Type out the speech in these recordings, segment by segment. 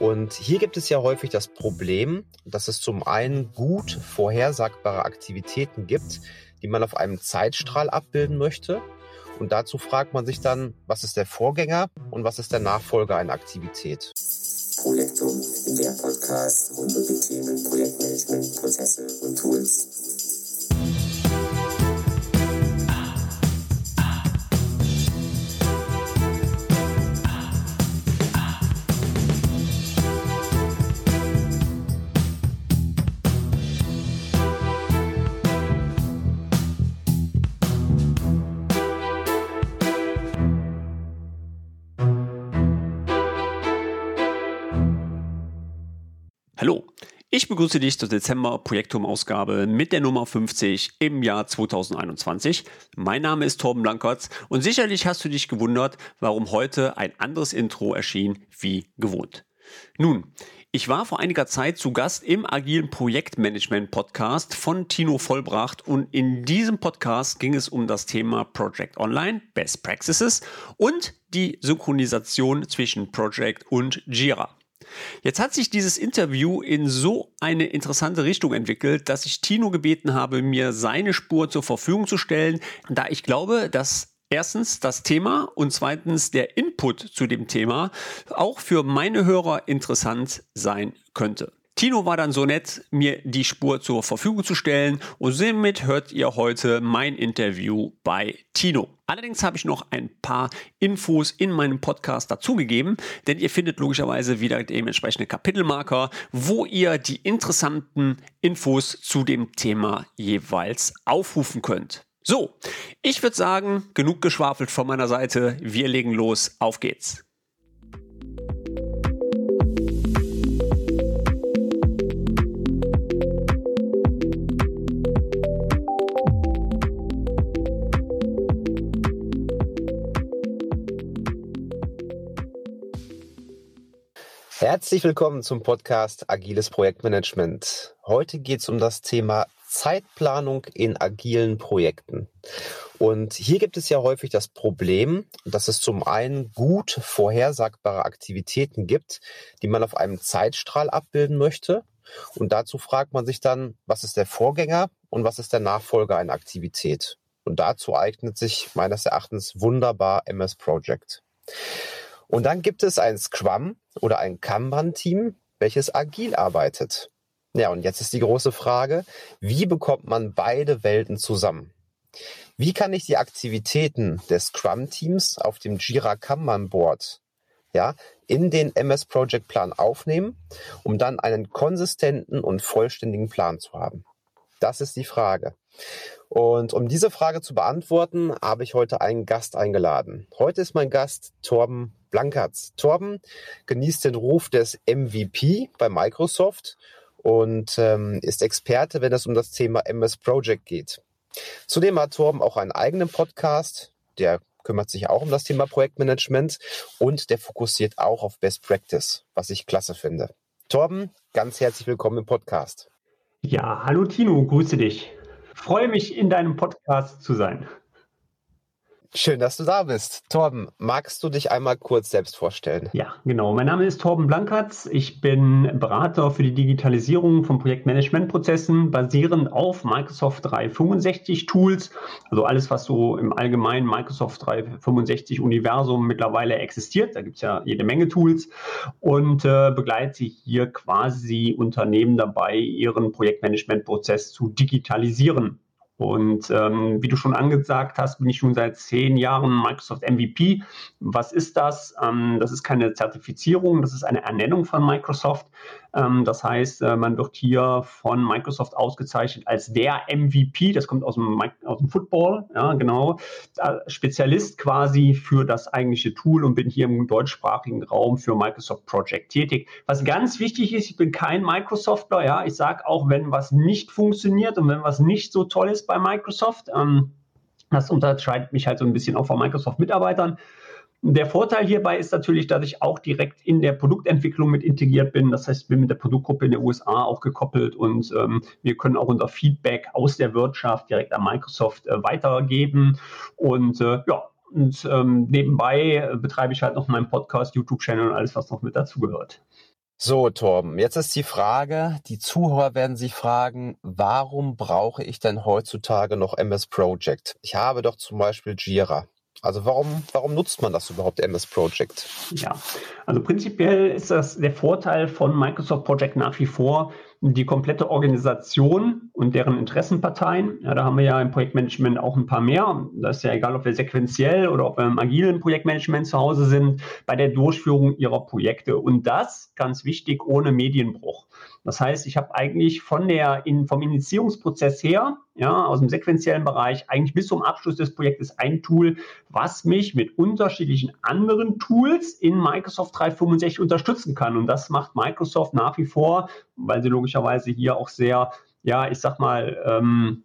Und hier gibt es ja häufig das Problem, dass es zum einen gut vorhersagbare Aktivitäten gibt, die man auf einem Zeitstrahl abbilden möchte. Und dazu fragt man sich dann, was ist der Vorgänger und was ist der Nachfolger einer Aktivität. Projektum, der Podcast rund um die Themen Projektmanagement, Prozesse und Tools. Begrüße dich zur Dezember Projektum-Ausgabe mit der Nummer 50 im Jahr 2021. Mein Name ist Torben Blankertz und sicherlich hast du dich gewundert, warum heute ein anderes Intro erschien wie gewohnt. Nun, ich war vor einiger Zeit zu Gast im agilen Projektmanagement Podcast von Tino Vollbracht und in diesem Podcast ging es um das Thema Project Online, Best Practices und die Synchronisation zwischen Project und Jira. Jetzt hat sich dieses Interview in so eine interessante Richtung entwickelt, dass ich Tino gebeten habe, mir seine Spur zur Verfügung zu stellen, da ich glaube, dass erstens das Thema und zweitens der Input zu dem Thema auch für meine Hörer interessant sein könnte. Tino war dann so nett, mir die Spur zur Verfügung zu stellen und somit hört ihr heute mein Interview bei Tino. Allerdings habe ich noch ein paar Infos in meinem Podcast dazugegeben, denn ihr findet logischerweise wieder dementsprechende Kapitelmarker, wo ihr die interessanten Infos zu dem Thema jeweils aufrufen könnt. So, ich würde sagen, genug geschwafelt von meiner Seite. Wir legen los. Auf geht's. Herzlich willkommen zum Podcast Agiles Projektmanagement. Heute geht es um das Thema Zeitplanung in agilen Projekten. Und hier gibt es ja häufig das Problem, dass es zum einen gut vorhersagbare Aktivitäten gibt, die man auf einem Zeitstrahl abbilden möchte. Und dazu fragt man sich dann, was ist der Vorgänger und was ist der Nachfolger einer Aktivität. Und dazu eignet sich meines Erachtens wunderbar MS Project. Und dann gibt es ein Scrum oder ein Kanban-Team, welches agil arbeitet. Ja, und jetzt ist die große Frage, wie bekommt man beide Welten zusammen? Wie kann ich die Aktivitäten des Scrum-Teams auf dem Jira Kanban Board ja, in den MS Project Plan aufnehmen, um dann einen konsistenten und vollständigen Plan zu haben? Das ist die Frage. Und um diese Frage zu beantworten, habe ich heute einen Gast eingeladen. Heute ist mein Gast Torben Blankertz. Torben genießt den Ruf des MVP bei Microsoft und ähm, ist Experte, wenn es um das Thema MS Project geht. Zudem hat Torben auch einen eigenen Podcast, der kümmert sich auch um das Thema Projektmanagement und der fokussiert auch auf Best Practice, was ich klasse finde. Torben, ganz herzlich willkommen im Podcast. Ja, hallo Tino, grüße dich. Freue mich, in deinem Podcast zu sein. Schön, dass du da bist. Torben, magst du dich einmal kurz selbst vorstellen? Ja, genau. Mein Name ist Torben Blankertz. Ich bin Berater für die Digitalisierung von Projektmanagementprozessen basierend auf Microsoft 365 Tools. Also alles, was so im allgemeinen Microsoft 365 Universum mittlerweile existiert. Da gibt es ja jede Menge Tools und äh, begleite hier quasi Unternehmen dabei, ihren Projektmanagementprozess zu digitalisieren. Und ähm, wie du schon angesagt hast, bin ich schon seit zehn Jahren Microsoft MVP. Was ist das? Ähm, das ist keine Zertifizierung, das ist eine Ernennung von Microsoft. Ähm, das heißt, äh, man wird hier von Microsoft ausgezeichnet als der MVP. Das kommt aus dem, aus dem Football, ja, genau. Spezialist quasi für das eigentliche Tool und bin hier im deutschsprachigen Raum für Microsoft Project tätig. Was ganz wichtig ist, ich bin kein Microsoftler, ja. Ich sage auch, wenn was nicht funktioniert und wenn was nicht so toll ist bei Microsoft, ähm, das unterscheidet mich halt so ein bisschen auch von Microsoft-Mitarbeitern. Der Vorteil hierbei ist natürlich, dass ich auch direkt in der Produktentwicklung mit integriert bin. Das heißt, ich bin mit der Produktgruppe in den USA auch gekoppelt und ähm, wir können auch unser Feedback aus der Wirtschaft direkt an Microsoft äh, weitergeben. Und äh, ja, und ähm, nebenbei äh, betreibe ich halt noch meinen Podcast, YouTube-Channel und alles, was noch mit dazugehört. So, Torben, jetzt ist die Frage, die Zuhörer werden sich fragen, warum brauche ich denn heutzutage noch MS Project? Ich habe doch zum Beispiel Jira. Also warum, warum nutzt man das überhaupt, MS Project? Ja, also prinzipiell ist das der Vorteil von Microsoft Project nach wie vor, die komplette Organisation und deren Interessenparteien. Ja, da haben wir ja im Projektmanagement auch ein paar mehr. Das ist ja egal, ob wir sequenziell oder ob wir im agilen Projektmanagement zu Hause sind, bei der Durchführung ihrer Projekte. Und das, ganz wichtig, ohne Medienbruch. Das heißt, ich habe eigentlich von der, in, vom Initiierungsprozess her, ja, aus dem sequenziellen Bereich, eigentlich bis zum Abschluss des Projektes ein Tool, was mich mit unterschiedlichen anderen Tools in Microsoft 365 unterstützen kann. Und das macht Microsoft nach wie vor, weil sie logischerweise hier auch sehr, ja, ich sag mal, ähm,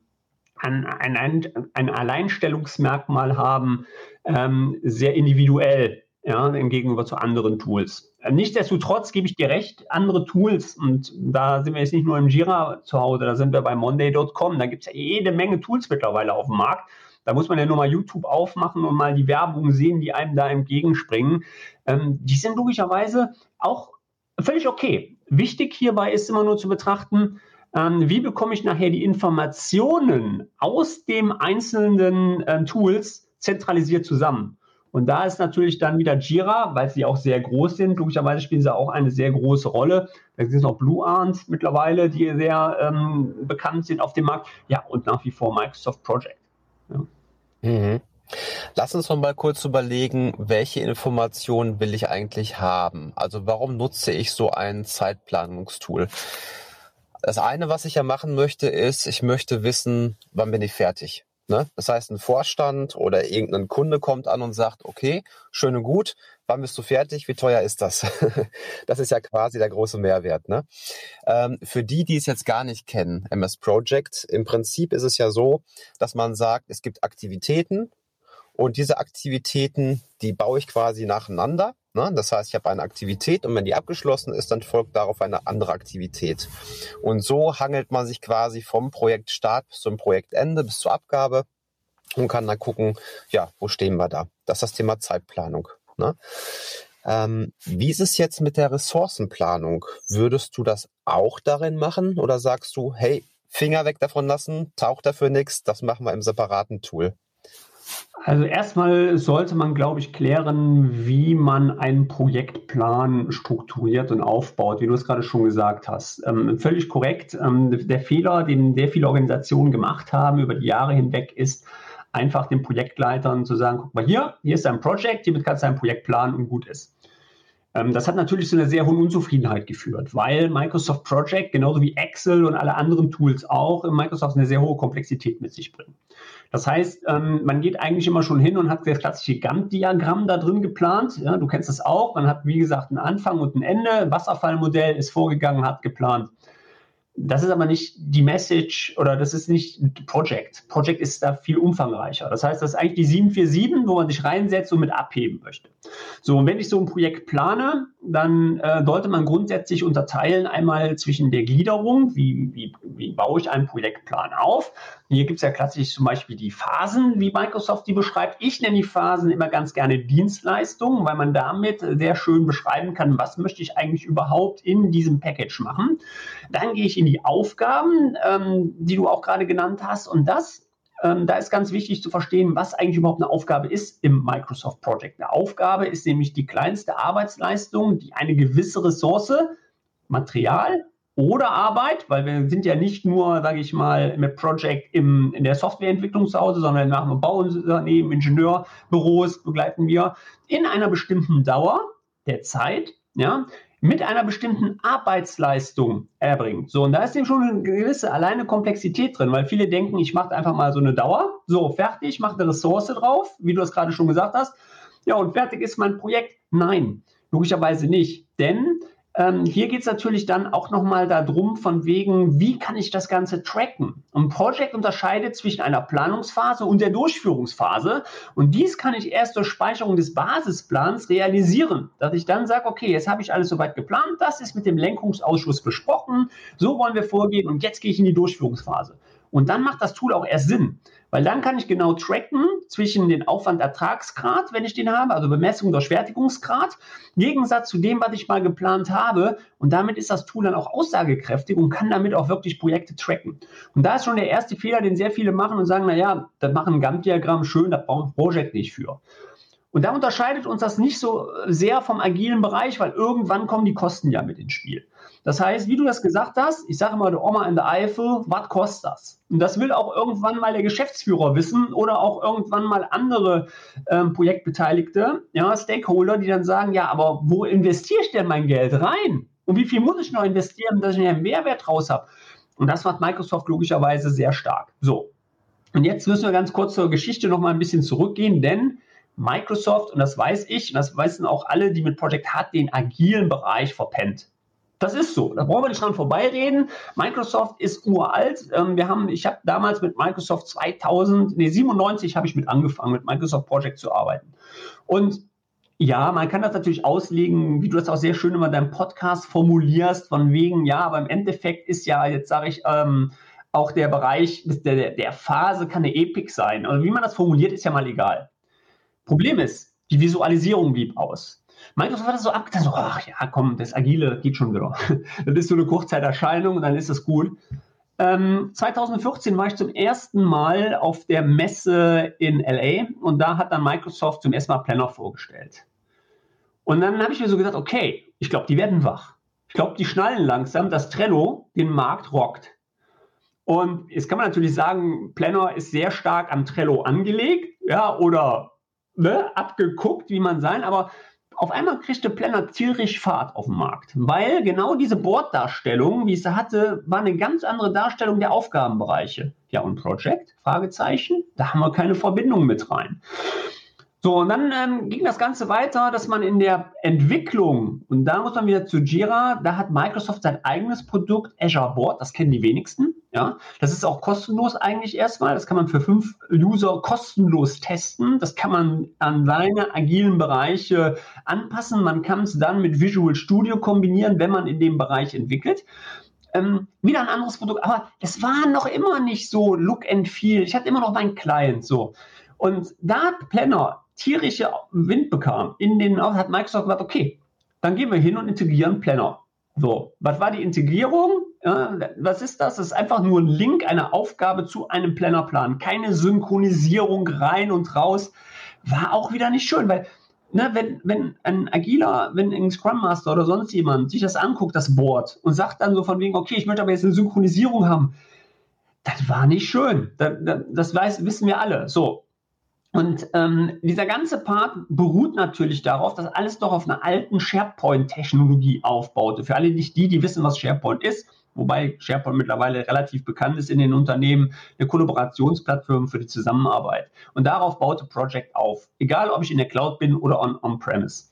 ein, ein, ein Alleinstellungsmerkmal haben, ähm, sehr individuell ja, im Gegenüber zu anderen Tools. Nichtsdestotrotz gebe ich dir recht, andere Tools, und da sind wir jetzt nicht nur im Jira zu Hause, da sind wir bei Monday.com, da gibt es ja jede Menge Tools mittlerweile auf dem Markt. Da muss man ja nur mal YouTube aufmachen und mal die Werbung sehen, die einem da entgegenspringen. Ähm, die sind logischerweise auch völlig okay. Wichtig hierbei ist immer nur zu betrachten, ähm, wie bekomme ich nachher die Informationen aus dem einzelnen äh, Tools zentralisiert zusammen. Und da ist natürlich dann wieder Jira, weil sie auch sehr groß sind. Logischerweise spielen sie auch eine sehr große Rolle. Da sind noch Blue Arms mittlerweile, die sehr ähm, bekannt sind auf dem Markt. Ja, und nach wie vor Microsoft Project. Ja. Mhm. Lass uns noch mal kurz überlegen, welche Informationen will ich eigentlich haben? Also warum nutze ich so ein Zeitplanungstool? Das eine, was ich ja machen möchte, ist, ich möchte wissen, wann bin ich fertig? Ne? Das heißt, ein Vorstand oder irgendein Kunde kommt an und sagt, okay, schön und gut, wann bist du fertig? Wie teuer ist das? das ist ja quasi der große Mehrwert. Ne? Ähm, für die, die es jetzt gar nicht kennen, MS Project, im Prinzip ist es ja so, dass man sagt, es gibt Aktivitäten und diese Aktivitäten, die baue ich quasi nacheinander. Ne? Das heißt, ich habe eine Aktivität und wenn die abgeschlossen ist, dann folgt darauf eine andere Aktivität. Und so hangelt man sich quasi vom Projektstart bis zum Projektende, bis zur Abgabe und kann dann gucken, ja, wo stehen wir da? Das ist das Thema Zeitplanung. Ne? Ähm, wie ist es jetzt mit der Ressourcenplanung? Würdest du das auch darin machen oder sagst du, hey, Finger weg davon lassen, taucht dafür nichts, das machen wir im separaten Tool? Also erstmal sollte man, glaube ich, klären, wie man einen Projektplan strukturiert und aufbaut, wie du es gerade schon gesagt hast. Ähm, völlig korrekt. Ähm, der Fehler, den sehr viele Organisationen gemacht haben über die Jahre hinweg, ist einfach den Projektleitern zu sagen, guck mal hier, hier ist ein Projekt, hiermit kannst du ein Projekt planen und gut ist. Ähm, das hat natürlich zu einer sehr hohen Unzufriedenheit geführt, weil Microsoft Project, genauso wie Excel und alle anderen Tools auch, in Microsoft eine sehr hohe Komplexität mit sich bringen. Das heißt, ähm, man geht eigentlich immer schon hin und hat das klassische Gantt-Diagramm da drin geplant. Ja, du kennst das auch. Man hat, wie gesagt, einen Anfang und ein Ende. Wasserfallmodell ist vorgegangen, hat geplant. Das ist aber nicht die Message oder das ist nicht Project. Project ist da viel umfangreicher. Das heißt, das ist eigentlich die 747, wo man sich reinsetzt und mit abheben möchte. So, und wenn ich so ein Projekt plane, dann äh, sollte man grundsätzlich unterteilen einmal zwischen der Gliederung, wie, wie, wie baue ich einen Projektplan auf. Hier gibt es ja klassisch zum Beispiel die Phasen, wie Microsoft die beschreibt. Ich nenne die Phasen immer ganz gerne Dienstleistungen, weil man damit sehr schön beschreiben kann, was möchte ich eigentlich überhaupt in diesem Package machen. Dann gehe ich in die Aufgaben, ähm, die du auch gerade genannt hast. Und das ähm, da ist ganz wichtig zu verstehen, was eigentlich überhaupt eine Aufgabe ist im Microsoft Project. Eine Aufgabe ist nämlich die kleinste Arbeitsleistung, die eine gewisse Ressource, Material oder Arbeit, weil wir sind ja nicht nur, sage ich mal, mit Project im, in der Softwareentwicklung zu Hause, sondern nach einem Bauunternehmen, Ingenieurbüros begleiten wir in einer bestimmten Dauer der Zeit, ja, mit einer bestimmten Arbeitsleistung erbringt. So, und da ist eben schon eine gewisse alleine Komplexität drin, weil viele denken, ich mache einfach mal so eine Dauer, so fertig, mache eine Ressource drauf, wie du es gerade schon gesagt hast. Ja, und fertig ist mein Projekt. Nein, logischerweise nicht. Denn ähm, hier geht es natürlich dann auch nochmal darum, von wegen, wie kann ich das Ganze tracken? Ein Project unterscheidet zwischen einer Planungsphase und der Durchführungsphase. Und dies kann ich erst durch Speicherung des Basisplans realisieren, dass ich dann sage, okay, jetzt habe ich alles soweit geplant, das ist mit dem Lenkungsausschuss besprochen, so wollen wir vorgehen und jetzt gehe ich in die Durchführungsphase. Und dann macht das Tool auch erst Sinn. Weil dann kann ich genau tracken zwischen den Aufwand-Ertragsgrad, wenn ich den habe, also Bemessung durch im Gegensatz zu dem, was ich mal geplant habe. Und damit ist das Tool dann auch aussagekräftig und kann damit auch wirklich Projekte tracken. Und da ist schon der erste Fehler, den sehr viele machen und sagen, naja, das machen ein Gantt-Diagramm schön, da braucht ein Projekt nicht für. Und da unterscheidet uns das nicht so sehr vom agilen Bereich, weil irgendwann kommen die Kosten ja mit ins Spiel. Das heißt, wie du das gesagt hast, ich sage mal, der Oma in der Eifel, was kostet das? Und das will auch irgendwann mal der Geschäftsführer wissen oder auch irgendwann mal andere ähm, Projektbeteiligte, ja, Stakeholder, die dann sagen, ja, aber wo investiere ich denn mein Geld rein? Und wie viel muss ich noch investieren, dass ich einen Mehrwert raus habe? Und das macht Microsoft logischerweise sehr stark. So. Und jetzt müssen wir ganz kurz zur Geschichte noch mal ein bisschen zurückgehen, denn Microsoft, und das weiß ich, und das wissen auch alle, die mit Project hat, den agilen Bereich verpennt. Das ist so. Da brauchen wir nicht dran vorbeireden. Microsoft ist uralt. Ähm, wir haben, ich habe damals mit Microsoft 2000, nee, 97 habe ich mit angefangen, mit Microsoft Project zu arbeiten. Und ja, man kann das natürlich auslegen, wie du das auch sehr schön immer in deinem Podcast formulierst, von wegen, ja, aber im Endeffekt ist ja, jetzt sage ich, ähm, auch der Bereich der, der Phase kann eine Epic sein. Also wie man das formuliert, ist ja mal egal. Problem ist, die Visualisierung blieb aus. Microsoft hat das so abgetan, so, ach ja, komm, das Agile geht schon wieder. das ist so eine Kurzzeiterscheinung und dann ist es gut. Ähm, 2014 war ich zum ersten Mal auf der Messe in LA und da hat dann Microsoft zum ersten Mal Planner vorgestellt. Und dann habe ich mir so gedacht, okay, ich glaube, die werden wach. Ich glaube, die schnallen langsam, dass Trello den Markt rockt. Und jetzt kann man natürlich sagen, Planner ist sehr stark am Trello angelegt, ja, oder ne, abgeguckt, wie man sein, aber auf einmal kriegte Planner tierisch Fahrt auf dem Markt, weil genau diese Borddarstellung, wie ich sie hatte, war eine ganz andere Darstellung der Aufgabenbereiche. Ja, und Project? Fragezeichen. Da haben wir keine Verbindung mit rein. So, und dann ähm, ging das Ganze weiter, dass man in der Entwicklung, und da muss man wieder zu Jira, da hat Microsoft sein eigenes Produkt Azure Board, das kennen die wenigsten. Ja, das ist auch kostenlos eigentlich erstmal. Das kann man für fünf User kostenlos testen. Das kann man an seine agilen Bereiche anpassen. Man kann es dann mit Visual Studio kombinieren, wenn man in dem Bereich entwickelt. Ähm, wieder ein anderes Produkt, aber es war noch immer nicht so Look and Feel. Ich hatte immer noch meinen Client so. Und da hat Planner tierische Wind bekam, in den hat Microsoft gesagt, okay, dann gehen wir hin und integrieren Planner. So, was war die Integrierung? Ja, was ist das? Das ist einfach nur ein Link, eine Aufgabe zu einem Plannerplan. Keine Synchronisierung rein und raus. War auch wieder nicht schön, weil ne, wenn, wenn ein Agiler, wenn ein Scrum Master oder sonst jemand sich das anguckt, das Board, und sagt dann so von wegen, okay, ich möchte aber jetzt eine Synchronisierung haben, das war nicht schön. Das, das weiß, wissen wir alle. So, und ähm, dieser ganze Part beruht natürlich darauf, dass alles doch auf einer alten SharePoint-Technologie aufbaute. Für alle nicht die, die wissen, was SharePoint ist, wobei SharePoint mittlerweile relativ bekannt ist in den Unternehmen, eine Kollaborationsplattform für die Zusammenarbeit. Und darauf baute Project auf, egal ob ich in der Cloud bin oder on-premise.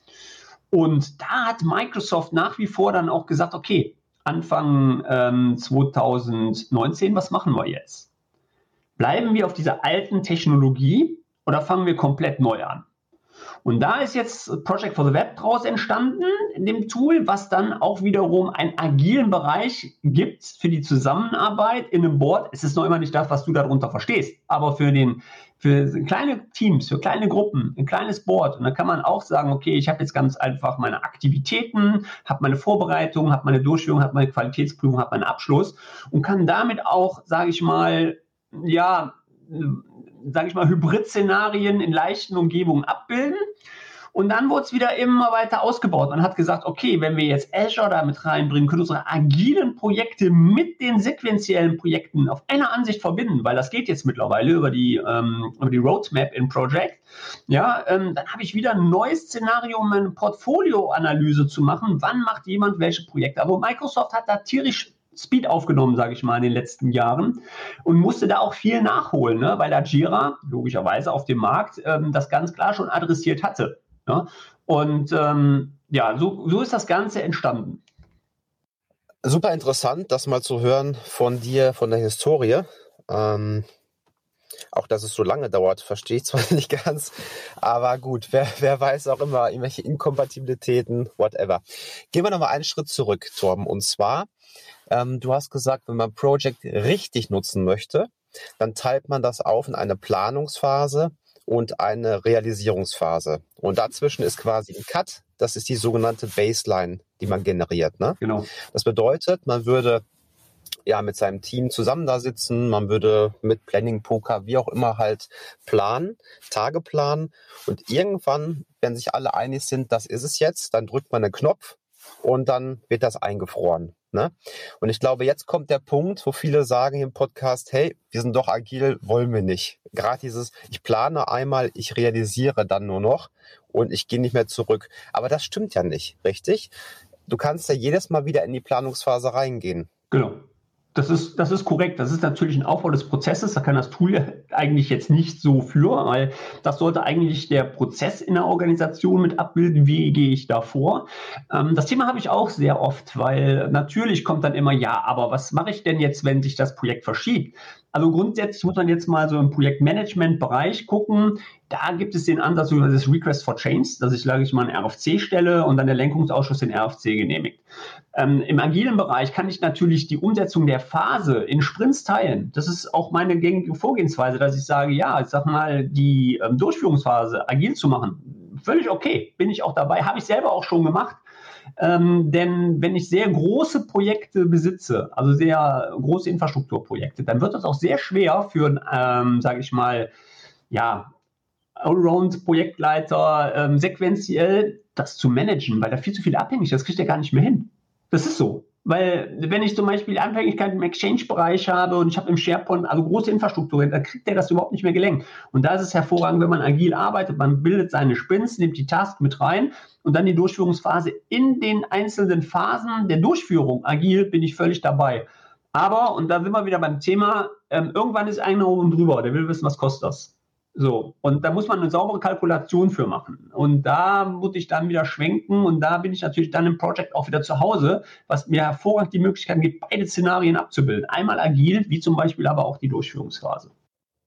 Und da hat Microsoft nach wie vor dann auch gesagt, okay, Anfang ähm, 2019, was machen wir jetzt? Bleiben wir auf dieser alten Technologie oder fangen wir komplett neu an? Und da ist jetzt Project for the Web draus entstanden, in dem Tool, was dann auch wiederum einen agilen Bereich gibt für die Zusammenarbeit in einem Board. Es ist noch immer nicht das, was du darunter verstehst, aber für den für kleine Teams, für kleine Gruppen, ein kleines Board. Und da kann man auch sagen, okay, ich habe jetzt ganz einfach meine Aktivitäten, habe meine Vorbereitung, habe meine Durchführung, habe meine Qualitätsprüfung, habe meinen Abschluss und kann damit auch, sage ich mal, ja, sage ich mal, Hybrid-Szenarien in leichten Umgebungen abbilden. Und dann wurde es wieder immer weiter ausgebaut. Man hat gesagt, okay, wenn wir jetzt Azure da mit reinbringen, können unsere agilen Projekte mit den sequenziellen Projekten auf einer Ansicht verbinden, weil das geht jetzt mittlerweile über die, ähm, über die Roadmap in Project. Ja, ähm, dann habe ich wieder ein neues Szenario, um eine Portfolioanalyse zu machen. Wann macht jemand welche Projekte? Aber Microsoft hat da tierisch Speed aufgenommen, sage ich mal, in den letzten Jahren und musste da auch viel nachholen, ne? weil da Jira logischerweise auf dem Markt ähm, das ganz klar schon adressiert hatte. Ne? Und ähm, ja, so, so ist das Ganze entstanden. Super interessant, das mal zu hören von dir, von der Historie. Ähm, auch dass es so lange dauert, verstehe ich zwar nicht ganz, aber gut, wer, wer weiß auch immer, irgendwelche Inkompatibilitäten, whatever. Gehen wir nochmal einen Schritt zurück, Torben. Und zwar, ähm, du hast gesagt, wenn man Project richtig nutzen möchte, dann teilt man das auf in eine Planungsphase und eine Realisierungsphase. Und dazwischen ist quasi ein Cut. Das ist die sogenannte Baseline, die man generiert. Ne? Genau. Das bedeutet, man würde ja mit seinem Team zusammen da sitzen, man würde mit Planning, Poker, wie auch immer halt planen, Tage planen und irgendwann, wenn sich alle einig sind, das ist es jetzt, dann drückt man einen Knopf und dann wird das eingefroren. Ne? Und ich glaube, jetzt kommt der Punkt, wo viele sagen im Podcast, hey, wir sind doch agil, wollen wir nicht. Gerade dieses, ich plane einmal, ich realisiere dann nur noch und ich gehe nicht mehr zurück. Aber das stimmt ja nicht, richtig? Du kannst ja jedes Mal wieder in die Planungsphase reingehen. Genau. Das ist, das ist korrekt. Das ist natürlich ein Aufbau des Prozesses. Da kann das Tool ja eigentlich jetzt nicht so für, weil das sollte eigentlich der Prozess in der Organisation mit abbilden. Wie gehe ich da vor? Ähm, das Thema habe ich auch sehr oft, weil natürlich kommt dann immer, ja, aber was mache ich denn jetzt, wenn sich das Projekt verschiebt? Also grundsätzlich muss man jetzt mal so im Projektmanagement-Bereich gucken. Da gibt es den Ansatz über das Request for Change, dass ich, sage ich mal, ein RFC stelle und dann der Lenkungsausschuss den RFC genehmigt. Ähm, Im agilen Bereich kann ich natürlich die Umsetzung der Phase in Sprints teilen. Das ist auch meine gängige Vorgehensweise, dass ich sage, ja, ich sag mal, die ähm, Durchführungsphase agil zu machen. Völlig okay, bin ich auch dabei, habe ich selber auch schon gemacht. Ähm, denn wenn ich sehr große Projekte besitze, also sehr große Infrastrukturprojekte, dann wird es auch sehr schwer für, ähm, sage ich mal, ja, Allround-Projektleiter ähm, sequenziell das zu managen, weil da viel zu viel abhängig ist. Das kriegt er gar nicht mehr hin. Das ist so. Weil wenn ich zum Beispiel Abhängigkeit im Exchange-Bereich habe und ich habe im SharePoint also große Infrastruktur, dann kriegt der das überhaupt nicht mehr gelenkt. Und da ist es hervorragend, wenn man agil arbeitet, man bildet seine Sprints, nimmt die Task mit rein und dann die Durchführungsphase in den einzelnen Phasen der Durchführung. Agil bin ich völlig dabei. Aber, und da sind wir wieder beim Thema, ähm, irgendwann ist einer oben drüber, der will wissen, was kostet das. So, und da muss man eine saubere Kalkulation für machen. Und da muss ich dann wieder schwenken und da bin ich natürlich dann im Project auch wieder zu Hause, was mir hervorragend die Möglichkeit gibt, beide Szenarien abzubilden. Einmal agil, wie zum Beispiel aber auch die Durchführungsphase.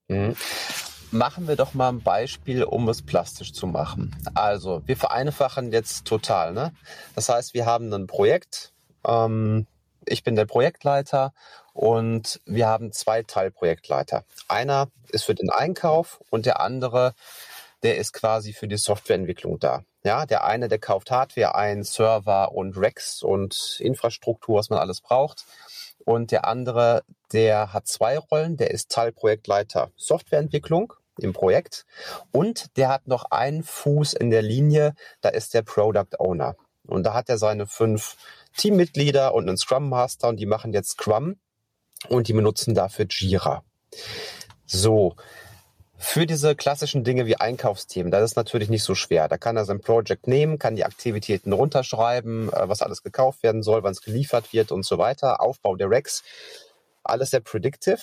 Mhm. Machen wir doch mal ein Beispiel, um es plastisch zu machen. Also, wir vereinfachen jetzt total. Ne? Das heißt, wir haben ein Projekt. Ähm, ich bin der Projektleiter und wir haben zwei Teilprojektleiter. Einer ist für den Einkauf und der andere, der ist quasi für die Softwareentwicklung da. Ja, der eine, der kauft Hardware ein, Server und Racks und Infrastruktur, was man alles braucht. Und der andere, der hat zwei Rollen. Der ist Teilprojektleiter Softwareentwicklung im Projekt und der hat noch einen Fuß in der Linie. Da ist der Product Owner. Und da hat er seine fünf Teammitglieder und einen Scrum Master und die machen jetzt Scrum und die benutzen dafür Jira. So, für diese klassischen Dinge wie Einkaufsthemen, das ist natürlich nicht so schwer. Da kann er sein Project nehmen, kann die Aktivitäten runterschreiben, äh, was alles gekauft werden soll, wann es geliefert wird und so weiter. Aufbau der Racks, alles sehr predictive.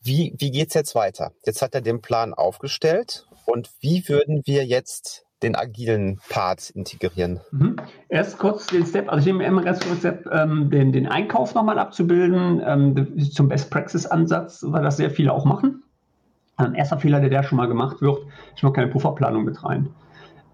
Wie, wie geht's jetzt weiter? Jetzt hat er den Plan aufgestellt und wie würden wir jetzt den agilen Part integrieren? Mhm. Erst kurz den Step, also ich nehme immer ganz kurz Step, ähm, den, den Einkauf nochmal abzubilden, ähm, zum Best Practice Ansatz, weil das sehr viele auch machen. Ein erster Fehler, der da schon mal gemacht wird, ich mache keine Pufferplanung mit rein.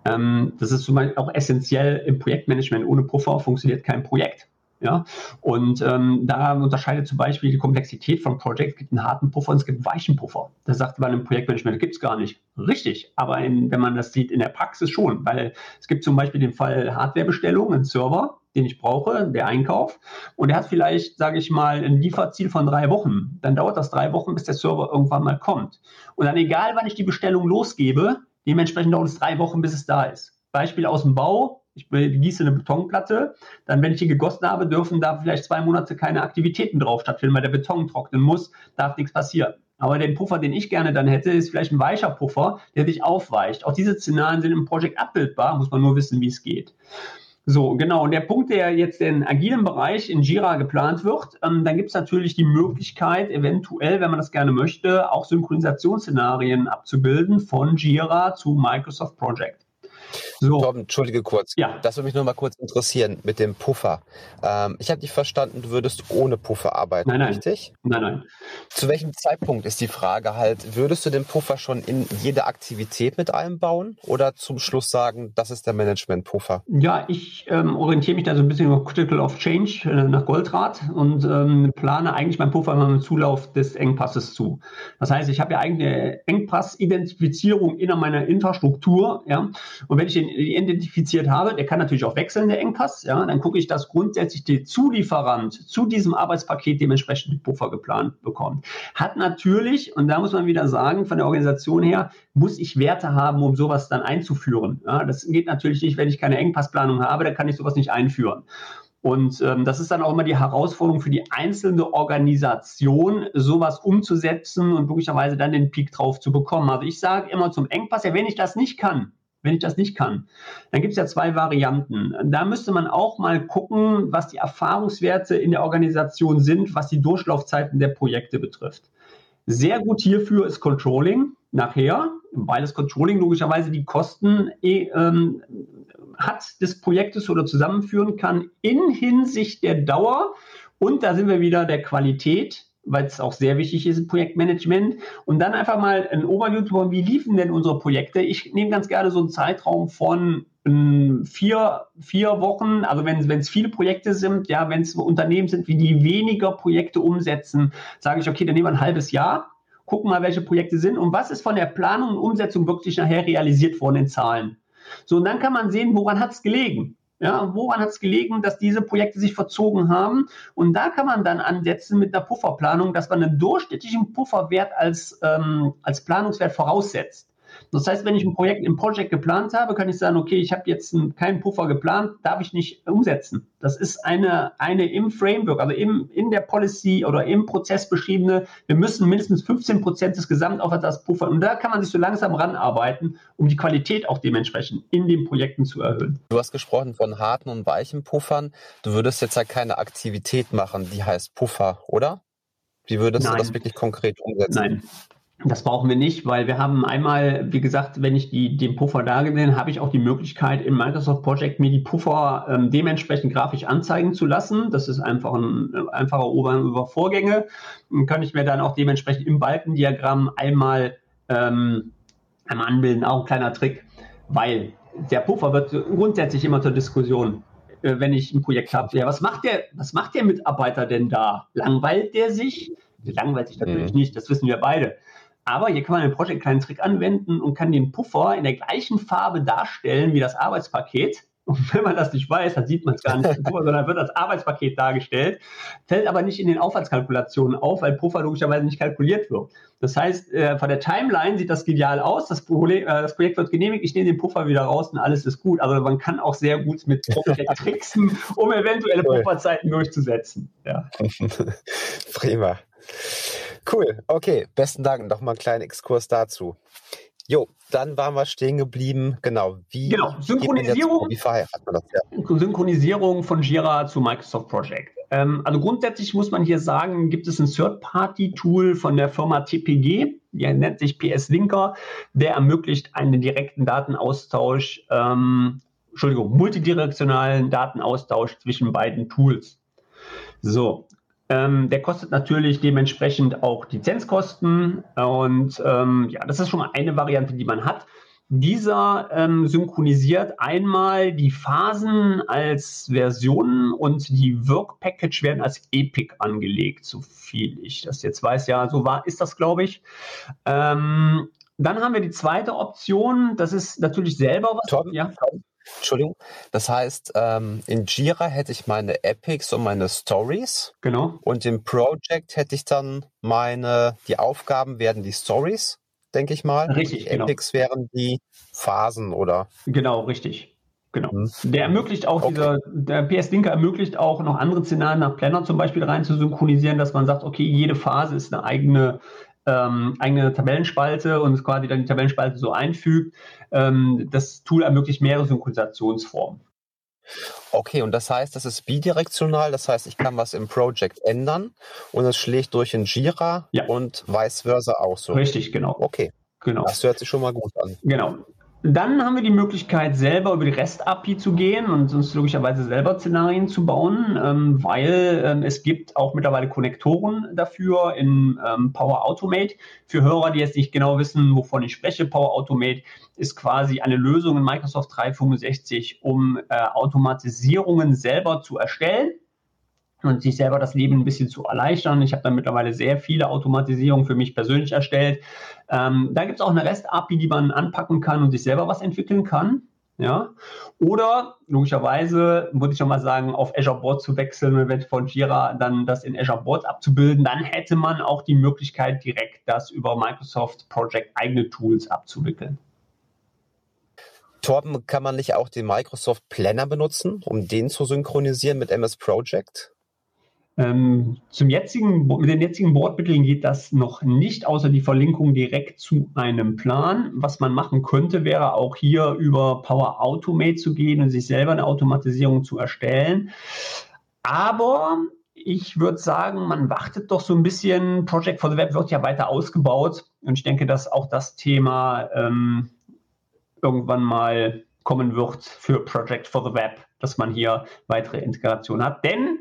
Ähm, das ist zum Beispiel auch essentiell im Projektmanagement. Ohne Puffer funktioniert kein Projekt. Ja? Und ähm, da unterscheidet zum Beispiel die Komplexität von Project. Es gibt einen harten Puffer und es gibt weichen Puffer. Das sagt man im Projektmanagement, gibt es gar nicht. Richtig, aber in, wenn man das sieht in der Praxis schon, weil es gibt zum Beispiel den Fall Hardwarebestellung, einen Server, den ich brauche, der Einkauf, und der hat vielleicht, sage ich mal, ein Lieferziel von drei Wochen. Dann dauert das drei Wochen, bis der Server irgendwann mal kommt. Und dann egal, wann ich die Bestellung losgebe, dementsprechend dauert es drei Wochen, bis es da ist. Beispiel aus dem Bau, ich gieße eine Betonplatte, dann, wenn ich die gegossen habe, dürfen da vielleicht zwei Monate keine Aktivitäten drauf stattfinden, weil der Beton trocknen muss, darf nichts passieren. Aber der Puffer, den ich gerne dann hätte, ist vielleicht ein weicher Puffer, der sich aufweicht. Auch diese Szenarien sind im Projekt abbildbar, muss man nur wissen, wie es geht. So, genau. Und der Punkt, der jetzt in agilen Bereich in Jira geplant wird, ähm, dann gibt es natürlich die Möglichkeit, eventuell, wenn man das gerne möchte, auch Synchronisationsszenarien abzubilden von Jira zu Microsoft Project. So. Torben, entschuldige kurz. Ja. Das würde mich nur mal kurz interessieren mit dem Puffer. Ähm, ich habe dich verstanden, du würdest ohne Puffer arbeiten, nein, nein. richtig? Nein, nein. Zu welchem Zeitpunkt ist die Frage halt, würdest du den Puffer schon in jede Aktivität mit einbauen oder zum Schluss sagen, das ist der Management-Puffer? Ja, ich ähm, orientiere mich da so ein bisschen über Critical of Change äh, nach Goldrad und ähm, plane eigentlich meinen Puffer immer mit Zulauf des Engpasses zu. Das heißt, ich habe ja eigentlich eine Engpass-Identifizierung innerhalb meiner Infrastruktur, ja, und wenn ich den identifiziert habe, der kann natürlich auch wechseln, der Engpass, ja, dann gucke ich, dass grundsätzlich der Zulieferant zu diesem Arbeitspaket dementsprechend den Puffer geplant bekommt. Hat natürlich, und da muss man wieder sagen, von der Organisation her, muss ich Werte haben, um sowas dann einzuführen. Ja, das geht natürlich nicht, wenn ich keine Engpassplanung habe, dann kann ich sowas nicht einführen. Und ähm, das ist dann auch immer die Herausforderung für die einzelne Organisation, sowas umzusetzen und möglicherweise dann den Peak drauf zu bekommen. Also ich sage immer zum Engpass, ja, wenn ich das nicht kann, wenn ich das nicht kann, dann gibt es ja zwei Varianten. Da müsste man auch mal gucken, was die Erfahrungswerte in der Organisation sind, was die Durchlaufzeiten der Projekte betrifft. Sehr gut hierfür ist Controlling nachher, weil das Controlling logischerweise die Kosten eh, ähm, hat des Projektes oder zusammenführen kann in Hinsicht der Dauer. Und da sind wir wieder der Qualität, weil es auch sehr wichtig ist im Projektmanagement. Und dann einfach mal ein Overview zu wie liefen denn unsere Projekte? Ich nehme ganz gerne so einen Zeitraum von ähm, vier, vier Wochen, also wenn es viele Projekte sind, ja, wenn es Unternehmen sind, wie die weniger Projekte umsetzen, sage ich, okay, dann nehmen wir ein halbes Jahr, gucken mal, welche Projekte sind und was ist von der Planung und Umsetzung wirklich nachher realisiert worden in Zahlen. So, und dann kann man sehen, woran hat es gelegen. Ja, woran hat es gelegen, dass diese Projekte sich verzogen haben? Und da kann man dann ansetzen mit einer Pufferplanung, dass man einen durchschnittlichen Pufferwert als, ähm, als Planungswert voraussetzt. Das heißt, wenn ich ein Projekt im Projekt geplant habe, kann ich sagen, okay, ich habe jetzt keinen Puffer geplant, darf ich nicht umsetzen. Das ist eine, eine im Framework, also im, in der Policy oder im Prozess beschriebene, wir müssen mindestens 15 Prozent des Gesamtaufwands puffern. Und da kann man sich so langsam ranarbeiten, um die Qualität auch dementsprechend in den Projekten zu erhöhen. Du hast gesprochen von harten und weichen Puffern. Du würdest jetzt ja keine Aktivität machen, die heißt Puffer, oder? Wie würdest Nein. du das wirklich konkret umsetzen? Nein, das brauchen wir nicht, weil wir haben einmal, wie gesagt, wenn ich die, den Puffer dargestellt habe, ich auch die Möglichkeit im Microsoft Project mir die Puffer ähm, dementsprechend grafisch anzeigen zu lassen. Das ist einfach ein einfacher Ober über Vorgänge. Dann kann ich mir dann auch dementsprechend im Balkendiagramm einmal, ähm, einmal anbilden. Auch ein kleiner Trick, weil der Puffer wird grundsätzlich immer zur Diskussion äh, wenn ich ein Projekt habe. Ja, was macht der, was macht der Mitarbeiter denn da? Langweilt der sich? Langweilt sich natürlich mhm. nicht, das wissen wir beide. Aber hier kann man im Project einen kleinen Trick anwenden und kann den Puffer in der gleichen Farbe darstellen wie das Arbeitspaket. Und wenn man das nicht weiß, dann sieht man es gar nicht, Puffer, sondern wird das Arbeitspaket dargestellt, fällt aber nicht in den Aufwandskalkulationen auf, weil Puffer logischerweise nicht kalkuliert wird. Das heißt, äh, von der Timeline sieht das genial aus, das, Problem, äh, das Projekt wird genehmigt, ich nehme den Puffer wieder raus und alles ist gut. Also man kann auch sehr gut mit tricksen, um eventuelle Pufferzeiten durchzusetzen. Ja. Prima. Cool, okay. Besten Dank. Noch mal einen kleinen Exkurs dazu. Jo, dann waren wir stehen geblieben. Genau. Wie genau. Synchronisierung, wie verheiratet man das? Ja. Synchronisierung von Jira zu Microsoft Project. Ähm, also grundsätzlich muss man hier sagen, gibt es ein Third-Party-Tool von der Firma TPG, der nennt sich PS Linker, der ermöglicht einen direkten Datenaustausch, ähm, Entschuldigung, multidirektionalen Datenaustausch zwischen beiden Tools. So, ähm, der kostet natürlich dementsprechend auch Lizenzkosten und ähm, ja, das ist schon mal eine Variante, die man hat. Dieser ähm, synchronisiert einmal die Phasen als Versionen und die Work-Package werden als Epic angelegt, so viel ich das jetzt weiß. Ja, so war, ist das, glaube ich. Ähm, dann haben wir die zweite Option, das ist natürlich selber was. Tom, ja. Entschuldigung. Das heißt, ähm, in Jira hätte ich meine Epics und meine Stories. Genau. Und im Project hätte ich dann meine, die Aufgaben werden die Stories, denke ich mal. Richtig, die genau. Epics wären die Phasen, oder? Genau, richtig. Genau. Hm. Der ermöglicht auch, okay. dieser, der PS Linker ermöglicht auch noch andere Szenarien nach Planner zum Beispiel rein zu synchronisieren, dass man sagt, okay, jede Phase ist eine eigene ähm, eigene Tabellenspalte und quasi dann die Tabellenspalte so einfügt. Ähm, das Tool ermöglicht mehrere Synchronisationsformen. Okay, und das heißt, das ist bidirektional, das heißt, ich kann was im Project ändern und es schlägt durch in Jira ja. und vice versa auch so. Richtig, genau. Okay. Genau. Das hört sich schon mal gut an. Genau. Dann haben wir die Möglichkeit, selber über die REST-API zu gehen und uns logischerweise selber Szenarien zu bauen, ähm, weil ähm, es gibt auch mittlerweile Konnektoren dafür in ähm, Power Automate. Für Hörer, die jetzt nicht genau wissen, wovon ich spreche, Power Automate ist quasi eine Lösung in Microsoft 365, um äh, Automatisierungen selber zu erstellen und sich selber das Leben ein bisschen zu erleichtern. Ich habe dann mittlerweile sehr viele Automatisierungen für mich persönlich erstellt. Ähm, da gibt es auch eine REST-API, die man anpacken kann und sich selber was entwickeln kann. Ja, oder logischerweise würde ich schon mal sagen, auf Azure Board zu wechseln wenn von Jira dann das in Azure Board abzubilden, dann hätte man auch die Möglichkeit, direkt das über Microsoft Project eigene Tools abzuwickeln. Torben, kann man nicht auch den Microsoft Planner benutzen, um den zu synchronisieren mit MS Project? Ähm, zum jetzigen, mit den jetzigen Bordmitteln geht das noch nicht, außer die Verlinkung direkt zu einem Plan. Was man machen könnte, wäre auch hier über Power Automate zu gehen und sich selber eine Automatisierung zu erstellen. Aber ich würde sagen, man wartet doch so ein bisschen. Project for the Web wird ja weiter ausgebaut und ich denke, dass auch das Thema ähm, irgendwann mal kommen wird für Project for the Web, dass man hier weitere Integration hat. Denn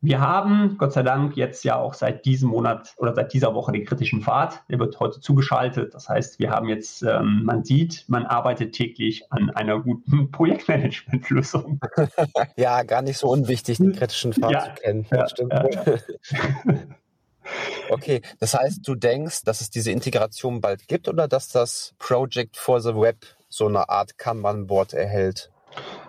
wir haben Gott sei Dank jetzt ja auch seit diesem Monat oder seit dieser Woche den kritischen Pfad. Der wird heute zugeschaltet. Das heißt, wir haben jetzt, ähm, man sieht, man arbeitet täglich an einer guten Projektmanagement-Lösung. ja, gar nicht so unwichtig, den kritischen Pfad ja, zu kennen. Ja, stimmt. Ja, okay, das heißt, du denkst, dass es diese Integration bald gibt oder dass das Project for the Web so eine Art Kanban-Board erhält?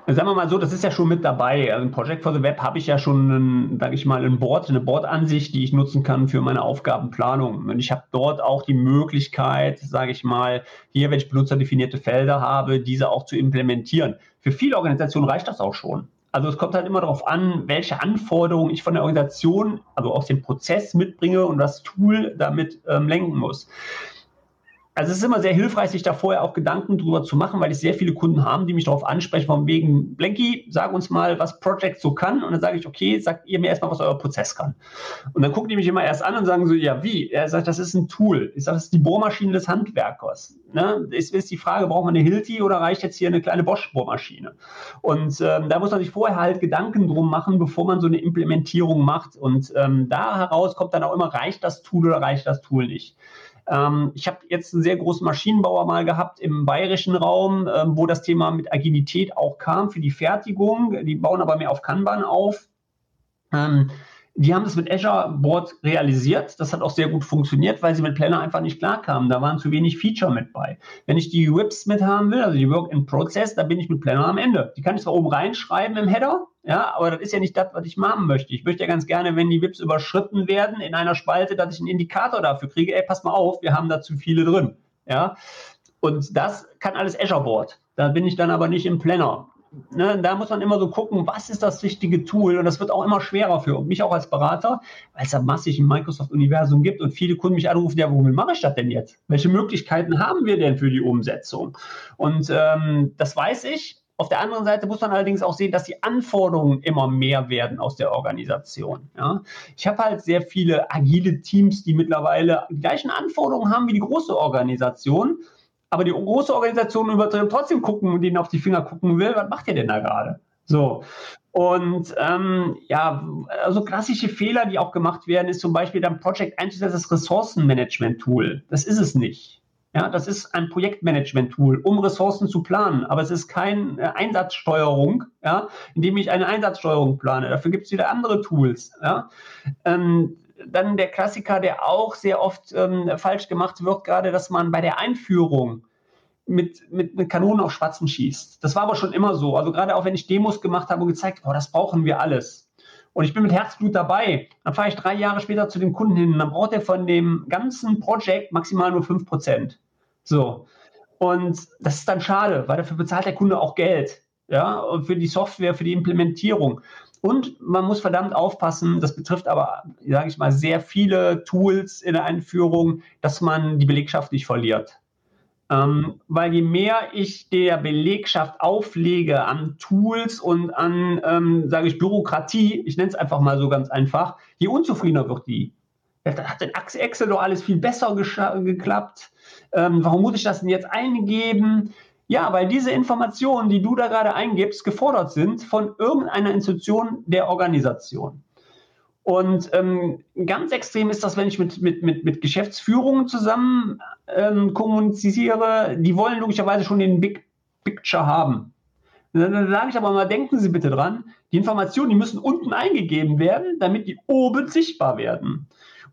Sagen wir mal so, das ist ja schon mit dabei. Also in Project for the Web habe ich ja schon, sage ich mal, ein Board, eine Board-Ansicht, die ich nutzen kann für meine Aufgabenplanung. Und ich habe dort auch die Möglichkeit, sage ich mal, hier, wenn ich benutzerdefinierte Felder habe, diese auch zu implementieren. Für viele Organisationen reicht das auch schon. Also es kommt halt immer darauf an, welche Anforderungen ich von der Organisation, also aus dem Prozess mitbringe und das Tool damit ähm, lenken muss. Also es ist immer sehr hilfreich, sich da vorher auch Gedanken drüber zu machen, weil ich sehr viele Kunden haben, die mich darauf ansprechen, von wegen, Blanky, sag uns mal, was Project so kann. Und dann sage ich, okay, sagt ihr mir erstmal, was euer Prozess kann. Und dann gucken die mich immer erst an und sagen so, ja, wie? Er sagt, das ist ein Tool. Ich sage, das ist die Bohrmaschine des Handwerkers. Ne? Ist, ist die Frage, braucht man eine Hilti oder reicht jetzt hier eine kleine Bosch-Bohrmaschine? Und ähm, da muss man sich vorher halt Gedanken drum machen, bevor man so eine Implementierung macht. Und ähm, da heraus kommt dann auch immer, reicht das Tool oder reicht das Tool nicht? Ähm, ich habe jetzt einen sehr großen Maschinenbauer mal gehabt im bayerischen Raum, ähm, wo das Thema mit Agilität auch kam für die Fertigung. Die bauen aber mehr auf Kanban auf. Ähm, die haben das mit Azure Board realisiert. Das hat auch sehr gut funktioniert, weil sie mit Planner einfach nicht klarkamen. Da waren zu wenig Feature mit bei. Wenn ich die WIPs mit haben will, also die Work in Process, da bin ich mit Planner am Ende. Die kann ich zwar oben reinschreiben im Header, ja, aber das ist ja nicht das, was ich machen möchte. Ich möchte ja ganz gerne, wenn die WIPs überschritten werden in einer Spalte, dass ich einen Indikator dafür kriege, ey, pass mal auf, wir haben da zu viele drin. Ja. Und das kann alles Azure Board. Da bin ich dann aber nicht im Planner ne, da muss man immer so gucken, was ist das richtige Tool? Und das wird auch immer schwerer für mich auch als Berater, weil es da massig ein Microsoft-Universum gibt und viele Kunden mich anrufen, ja, womit mache ich das denn jetzt? Welche Möglichkeiten haben wir denn für die Umsetzung? Und ähm, das weiß ich. Auf der anderen Seite muss man allerdings auch sehen, dass die Anforderungen immer mehr werden aus der Organisation. Ja? Ich habe halt sehr viele agile Teams, die mittlerweile die gleichen Anforderungen haben wie die große Organisation aber die große Organisation übertrieben trotzdem gucken und ihnen auf die Finger gucken will, was macht ihr denn da gerade? So. Und ähm, ja, also klassische Fehler, die auch gemacht werden, ist zum Beispiel dann Project einzusetzen, das Ressourcenmanagement-Tool. Das ist es nicht. Ja, das ist ein Projektmanagement-Tool, um Ressourcen zu planen, aber es ist keine äh, Einsatzsteuerung, ja, indem ich eine Einsatzsteuerung plane. Dafür gibt es wieder andere Tools. Ja. Ähm, dann der Klassiker, der auch sehr oft ähm, falsch gemacht wird, gerade, dass man bei der Einführung mit, mit, mit Kanonen auf Spatzen schießt. Das war aber schon immer so. Also gerade auch wenn ich Demos gemacht habe und gezeigt, oh, das brauchen wir alles. Und ich bin mit Herzblut dabei. Dann fahre ich drei Jahre später zu dem Kunden hin dann braucht er von dem ganzen Projekt maximal nur 5%. So. Und das ist dann schade, weil dafür bezahlt der Kunde auch Geld. Ja, für die Software, für die Implementierung. Und man muss verdammt aufpassen, das betrifft aber, sage ich mal, sehr viele Tools in der Einführung, dass man die Belegschaft nicht verliert. Ähm, weil je mehr ich der Belegschaft auflege an Tools und an, ähm, sage ich, Bürokratie, ich nenne es einfach mal so ganz einfach, je unzufriedener wird die. Da hat in Excel doch alles viel besser geklappt. Ähm, warum muss ich das denn jetzt eingeben? Ja, weil diese Informationen, die du da gerade eingibst, gefordert sind von irgendeiner Institution der Organisation. Und ähm, ganz extrem ist das, wenn ich mit, mit, mit, mit Geschäftsführungen zusammen ähm, kommuniziere. Die wollen logischerweise schon den Big Picture haben. Dann, sage ich aber mal, denken Sie bitte dran, die Informationen, die müssen unten eingegeben werden, damit die oben sichtbar werden.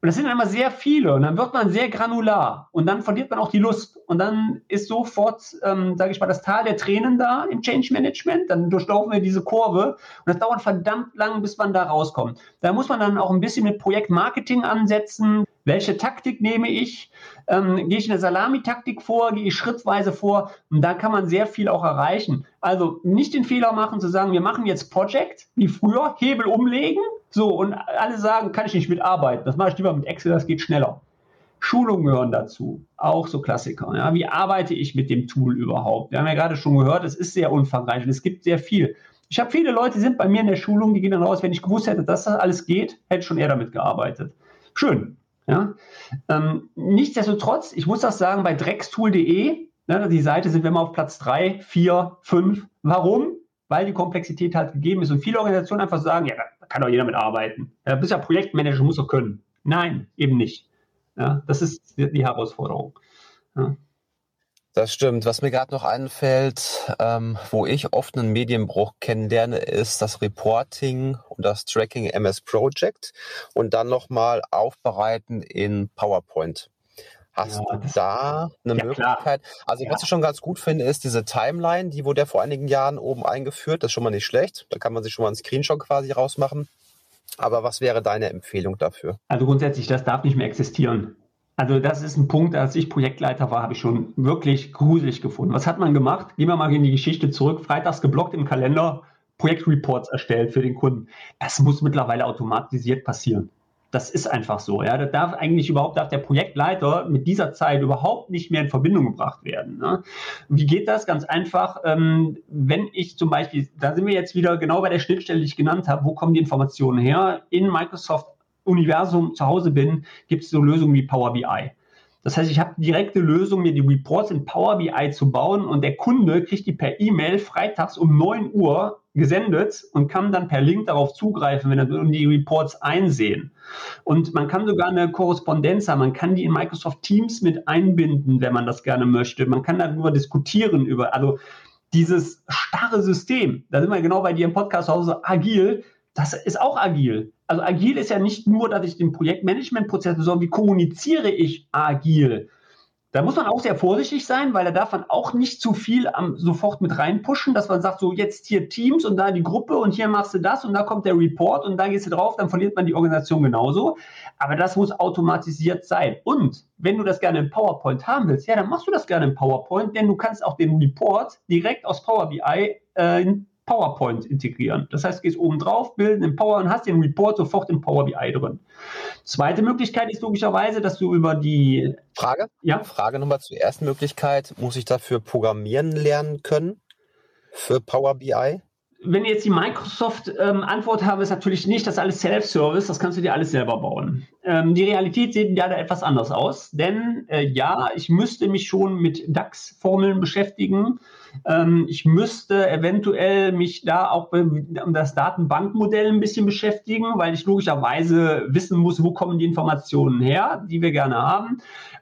Und das sind einmal sehr viele und dann wird man sehr granular und dann verliert man auch die Lust und dann ist sofort, ähm, sage ich mal, das Tal der Tränen da im Change Management. Dann durchlaufen wir diese Kurve und das dauert verdammt lang, bis man da rauskommt. Da muss man dann auch ein bisschen mit Projektmarketing ansetzen. Welche Taktik nehme ich? Ähm, gehe ich eine Salamitaktik vor? Gehe ich schrittweise vor? Und da kann man sehr viel auch erreichen. Also nicht den Fehler machen zu sagen, wir machen jetzt Project wie früher, Hebel umlegen so, und alle sagen, kann ich nicht mitarbeiten. Das mache ich lieber mit Excel, das geht schneller. Schulungen gehören dazu, auch so Klassiker. Ja. Wie arbeite ich mit dem Tool überhaupt? Wir haben ja gerade schon gehört, es ist sehr umfangreich und es gibt sehr viel. Ich habe viele Leute, die sind bei mir in der Schulung, die gehen dann raus, wenn ich gewusst hätte, dass das alles geht, hätte ich schon eher damit gearbeitet. Schön. Ja. Ähm, nichtsdestotrotz, ich muss das sagen, bei dreckstool.de, ne, die Seite sind wir immer auf Platz 3, 4, 5. Warum? Weil die Komplexität halt gegeben ist und viele Organisationen einfach sagen, ja, kann doch jeder mitarbeiten. Ja, bist ja Projektmanager, muss doch können. Nein, eben nicht. Ja, das ist die Herausforderung. Ja. Das stimmt. Was mir gerade noch einfällt, ähm, wo ich oft einen Medienbruch kennenlerne, ist das Reporting und das Tracking MS Project und dann nochmal aufbereiten in PowerPoint. Hast ja, du da eine ja, Möglichkeit? Klar. Also, was ich schon ganz gut finde, ist diese Timeline, die wurde ja vor einigen Jahren oben eingeführt. Das ist schon mal nicht schlecht. Da kann man sich schon mal einen Screenshot quasi rausmachen. Aber was wäre deine Empfehlung dafür? Also grundsätzlich, das darf nicht mehr existieren. Also das ist ein Punkt, als ich Projektleiter war, habe ich schon wirklich gruselig gefunden. Was hat man gemacht? Gehen wir mal in die Geschichte zurück. Freitags geblockt im Kalender, Projektreports erstellt für den Kunden. Das muss mittlerweile automatisiert passieren. Das ist einfach so. Ja, da darf eigentlich überhaupt darf der Projektleiter mit dieser Zeit überhaupt nicht mehr in Verbindung gebracht werden. Ne? Wie geht das? Ganz einfach. Ähm, wenn ich zum Beispiel, da sind wir jetzt wieder genau bei der Schnittstelle, die ich genannt habe. Wo kommen die Informationen her? In Microsoft Universum zu Hause bin, gibt es so Lösungen wie Power BI. Das heißt, ich habe direkte Lösung, mir die Reports in Power BI zu bauen und der Kunde kriegt die per E-Mail freitags um 9 Uhr gesendet und kann dann per Link darauf zugreifen, wenn er die Reports einsehen. Und man kann sogar eine Korrespondenz haben, man kann die in Microsoft Teams mit einbinden, wenn man das gerne möchte. Man kann darüber diskutieren über, also dieses starre System, da sind wir genau bei dir im Podcast Hause, agil, das ist auch agil. Also agil ist ja nicht nur, dass ich den Projektmanagementprozess, sondern wie kommuniziere ich agil? Da muss man auch sehr vorsichtig sein, weil da darf man auch nicht zu viel am, sofort mit reinpushen, dass man sagt, so jetzt hier Teams und da die Gruppe und hier machst du das und da kommt der Report und da gehst du drauf, dann verliert man die Organisation genauso. Aber das muss automatisiert sein. Und wenn du das gerne in PowerPoint haben willst, ja, dann machst du das gerne in PowerPoint, denn du kannst auch den Report direkt aus Power BI äh, PowerPoint integrieren. Das heißt, du gehst oben drauf, bilden in Power und hast den Report sofort in Power BI drin. Zweite Möglichkeit ist logischerweise, dass du über die Frage, ja? Frage nochmal zur ersten Möglichkeit. Muss ich dafür programmieren lernen können für Power BI? wenn jetzt die Microsoft-Antwort ähm, habe, ist natürlich nicht, das ist alles Self-Service, das kannst du dir alles selber bauen. Ähm, die Realität sieht ja da etwas anders aus, denn äh, ja, ich müsste mich schon mit DAX-Formeln beschäftigen. Ähm, ich müsste eventuell mich da auch um das Datenbankmodell ein bisschen beschäftigen, weil ich logischerweise wissen muss, wo kommen die Informationen her, die wir gerne haben.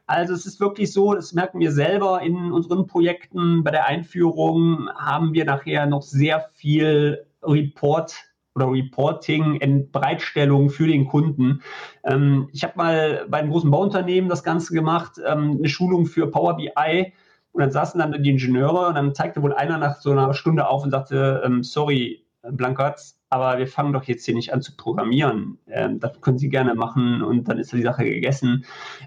Also es ist wirklich so, das merken wir selber in unseren Projekten. Bei der Einführung haben wir nachher noch sehr viel Report oder Reporting in Bereitstellung für den Kunden. Ähm, ich habe mal bei einem großen Bauunternehmen das Ganze gemacht, ähm, eine Schulung für Power BI. Und dann saßen dann die Ingenieure und dann zeigte wohl einer nach so einer Stunde auf und sagte, ähm, sorry, Blankertz, aber wir fangen doch jetzt hier nicht an zu programmieren. Ähm, das können Sie gerne machen und dann ist die Sache gegessen.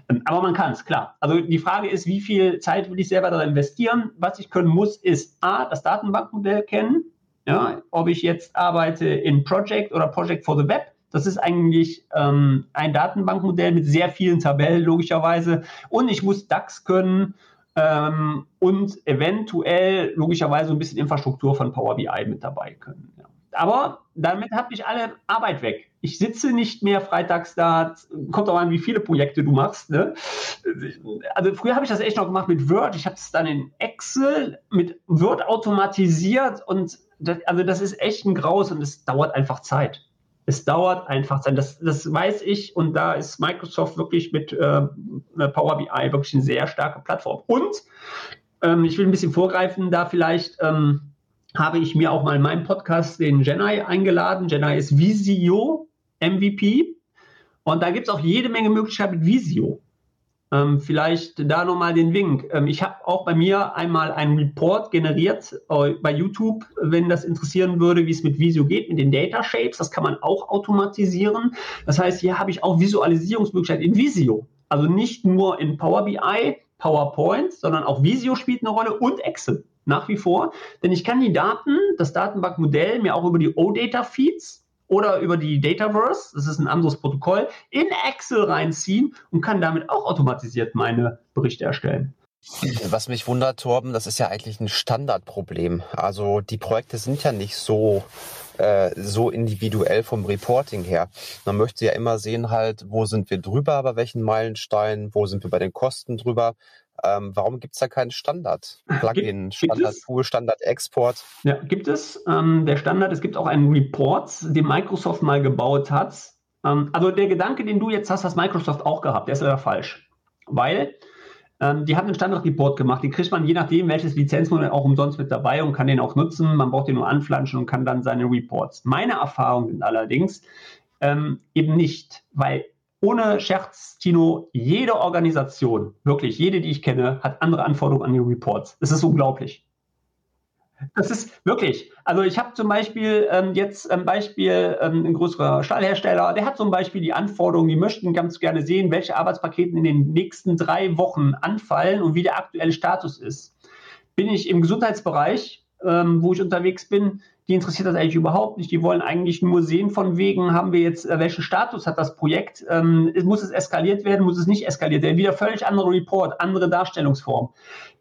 Ähm, aber man kann es, klar. Also die Frage ist, wie viel Zeit will ich selber da investieren? Was ich können muss, ist A, das Datenbankmodell kennen. Ja, ob ich jetzt arbeite in Project oder Project for the Web. Das ist eigentlich ähm, ein Datenbankmodell mit sehr vielen Tabellen, logischerweise. Und ich muss DAX können ähm, und eventuell logischerweise ein bisschen Infrastruktur von Power BI mit dabei können. Ja. Aber damit habe ich alle Arbeit weg. Ich sitze nicht mehr freitags da, kommt auch an, wie viele Projekte du machst. Ne? Also früher habe ich das echt noch gemacht mit Word. Ich habe es dann in Excel mit Word automatisiert und das, also das ist echt ein Graus und es dauert einfach Zeit. Es dauert einfach Zeit. Das, das weiß ich und da ist Microsoft wirklich mit äh, Power BI wirklich eine sehr starke Plattform. Und ähm, ich will ein bisschen vorgreifen, da vielleicht ähm, habe ich mir auch mal in meinem Podcast den Jenai eingeladen. Jenai ist Visio MVP und da gibt es auch jede Menge Möglichkeiten mit Visio. Ähm, vielleicht da nochmal den Wink. Ähm, ich habe auch bei mir einmal einen Report generiert äh, bei YouTube, wenn das interessieren würde, wie es mit Visio geht, mit den Data Shapes. Das kann man auch automatisieren. Das heißt, hier habe ich auch Visualisierungsmöglichkeiten in Visio. Also nicht nur in Power BI, PowerPoint, sondern auch Visio spielt eine Rolle und Excel nach wie vor. Denn ich kann die Daten, das Datenbankmodell, mir auch über die OData-Feeds oder über die Dataverse, das ist ein anderes Protokoll, in Excel reinziehen und kann damit auch automatisiert meine Berichte erstellen. Was mich wundert, Torben, das ist ja eigentlich ein Standardproblem. Also die Projekte sind ja nicht so äh, so individuell vom Reporting her. Man möchte ja immer sehen halt, wo sind wir drüber bei welchen Meilensteinen, wo sind wir bei den Kosten drüber. Ähm, warum gibt es da keinen Standard? Plugin, Standard Tool, Standard Export? Ja, gibt es. Ähm, der Standard, es gibt auch einen Report, den Microsoft mal gebaut hat. Ähm, also der Gedanke, den du jetzt hast, hast Microsoft auch gehabt. Der ist leider falsch. Weil ähm, die haben einen Standard-Report gemacht. Den kriegt man je nachdem, welches Lizenzmodell auch umsonst mit dabei und kann den auch nutzen. Man braucht den nur anflanschen und kann dann seine Reports. Meine Erfahrungen sind allerdings ähm, eben nicht, weil ohne Scherz, Tino, jede Organisation, wirklich jede, die ich kenne, hat andere Anforderungen an die Reports. Es ist unglaublich. Das ist wirklich. Also ich habe zum Beispiel ähm, jetzt ein Beispiel, ähm, ein größerer Stahlhersteller, der hat zum Beispiel die Anforderungen, die möchten ganz gerne sehen, welche Arbeitspakete in den nächsten drei Wochen anfallen und wie der aktuelle Status ist. Bin ich im Gesundheitsbereich, ähm, wo ich unterwegs bin, die interessiert das eigentlich überhaupt nicht. Die wollen eigentlich nur sehen, von wegen haben wir jetzt, äh, welchen Status hat das Projekt? Ähm, muss es eskaliert werden, muss es nicht eskaliert werden? Wieder völlig andere Report, andere Darstellungsform.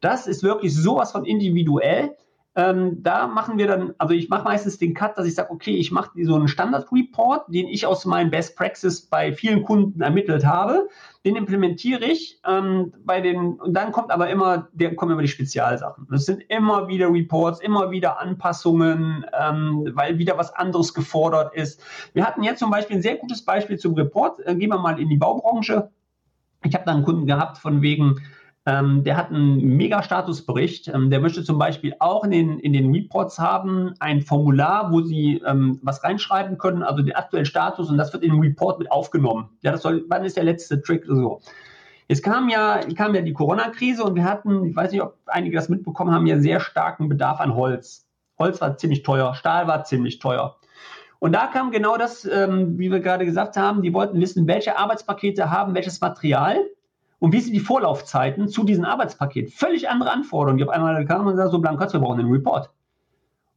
Das ist wirklich sowas von individuell. Ähm, da machen wir dann, also ich mache meistens den Cut, dass ich sage, okay, ich mache so einen Standard-Report, den ich aus meinen Best Practice bei vielen Kunden ermittelt habe. Den implementiere ich ähm, bei den, und dann kommt aber immer, der kommen immer die Spezialsachen. Das sind immer wieder Reports, immer wieder Anpassungen, ähm, weil wieder was anderes gefordert ist. Wir hatten jetzt zum Beispiel ein sehr gutes Beispiel zum Report. Äh, gehen wir mal in die Baubranche. Ich habe da einen Kunden gehabt von wegen, ähm, der hat einen Mega-Statusbericht. Ähm, der möchte zum Beispiel auch in den, in den Reports haben ein Formular, wo Sie ähm, was reinschreiben können, also den aktuellen Status, und das wird in den Report mit aufgenommen. Ja, das soll, wann ist der letzte Trick? So. Jetzt kam ja, kam ja die Corona-Krise und wir hatten, ich weiß nicht, ob einige das mitbekommen haben, ja sehr starken Bedarf an Holz. Holz war ziemlich teuer, Stahl war ziemlich teuer. Und da kam genau das, ähm, wie wir gerade gesagt haben, die wollten wissen, welche Arbeitspakete haben welches Material und wie sind die Vorlaufzeiten zu diesem Arbeitspaket? Völlig andere Anforderungen. Die auf einmal kamen und sagen, so Blankatz, wir brauchen einen Report.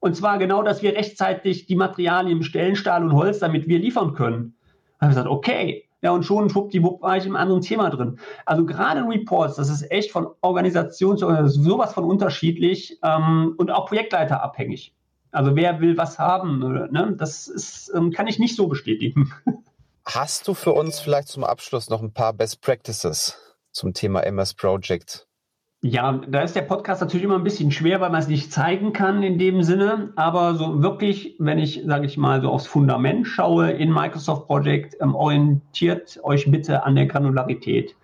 Und zwar genau, dass wir rechtzeitig die Materialien bestellen, Stahl und Holz, damit wir liefern können. Da habe ich gesagt, okay. Ja, und schon schwuppdiwupp war ich im anderen Thema drin. Also gerade Reports, das ist echt von Organisation zu Organisation sowas von unterschiedlich ähm, und auch Projektleiter abhängig. Also wer will was haben, ne? das ist, ähm, kann ich nicht so bestätigen. Hast du für uns vielleicht zum Abschluss noch ein paar Best Practices? Zum Thema MS Project? Ja, da ist der Podcast natürlich immer ein bisschen schwer, weil man es nicht zeigen kann in dem Sinne. Aber so wirklich, wenn ich, sage ich mal, so aufs Fundament schaue in Microsoft Project, ähm, orientiert euch bitte an der Granularität.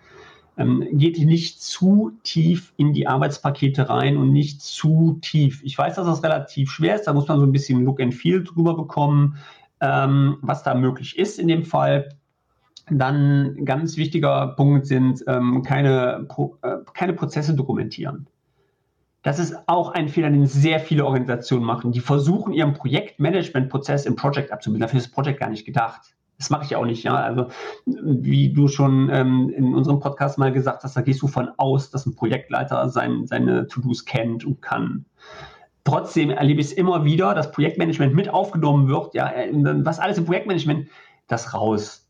Ähm, geht nicht zu tief in die Arbeitspakete rein und nicht zu tief. Ich weiß, dass das relativ schwer ist. Da muss man so ein bisschen Look and Feel drüber bekommen, ähm, was da möglich ist in dem Fall. Dann ganz wichtiger Punkt sind ähm, keine, Pro, äh, keine Prozesse dokumentieren. Das ist auch ein Fehler, den sehr viele Organisationen machen. Die versuchen, ihren Projektmanagementprozess im Projekt abzubilden. Dafür ist das Projekt gar nicht gedacht. Das mache ich auch nicht. Ja? Also, wie du schon ähm, in unserem Podcast mal gesagt hast, da gehst du von aus, dass ein Projektleiter sein, seine To-Dos kennt und kann. Trotzdem erlebe ich es immer wieder, dass Projektmanagement mit aufgenommen wird. Ja, was alles im Projektmanagement, das raus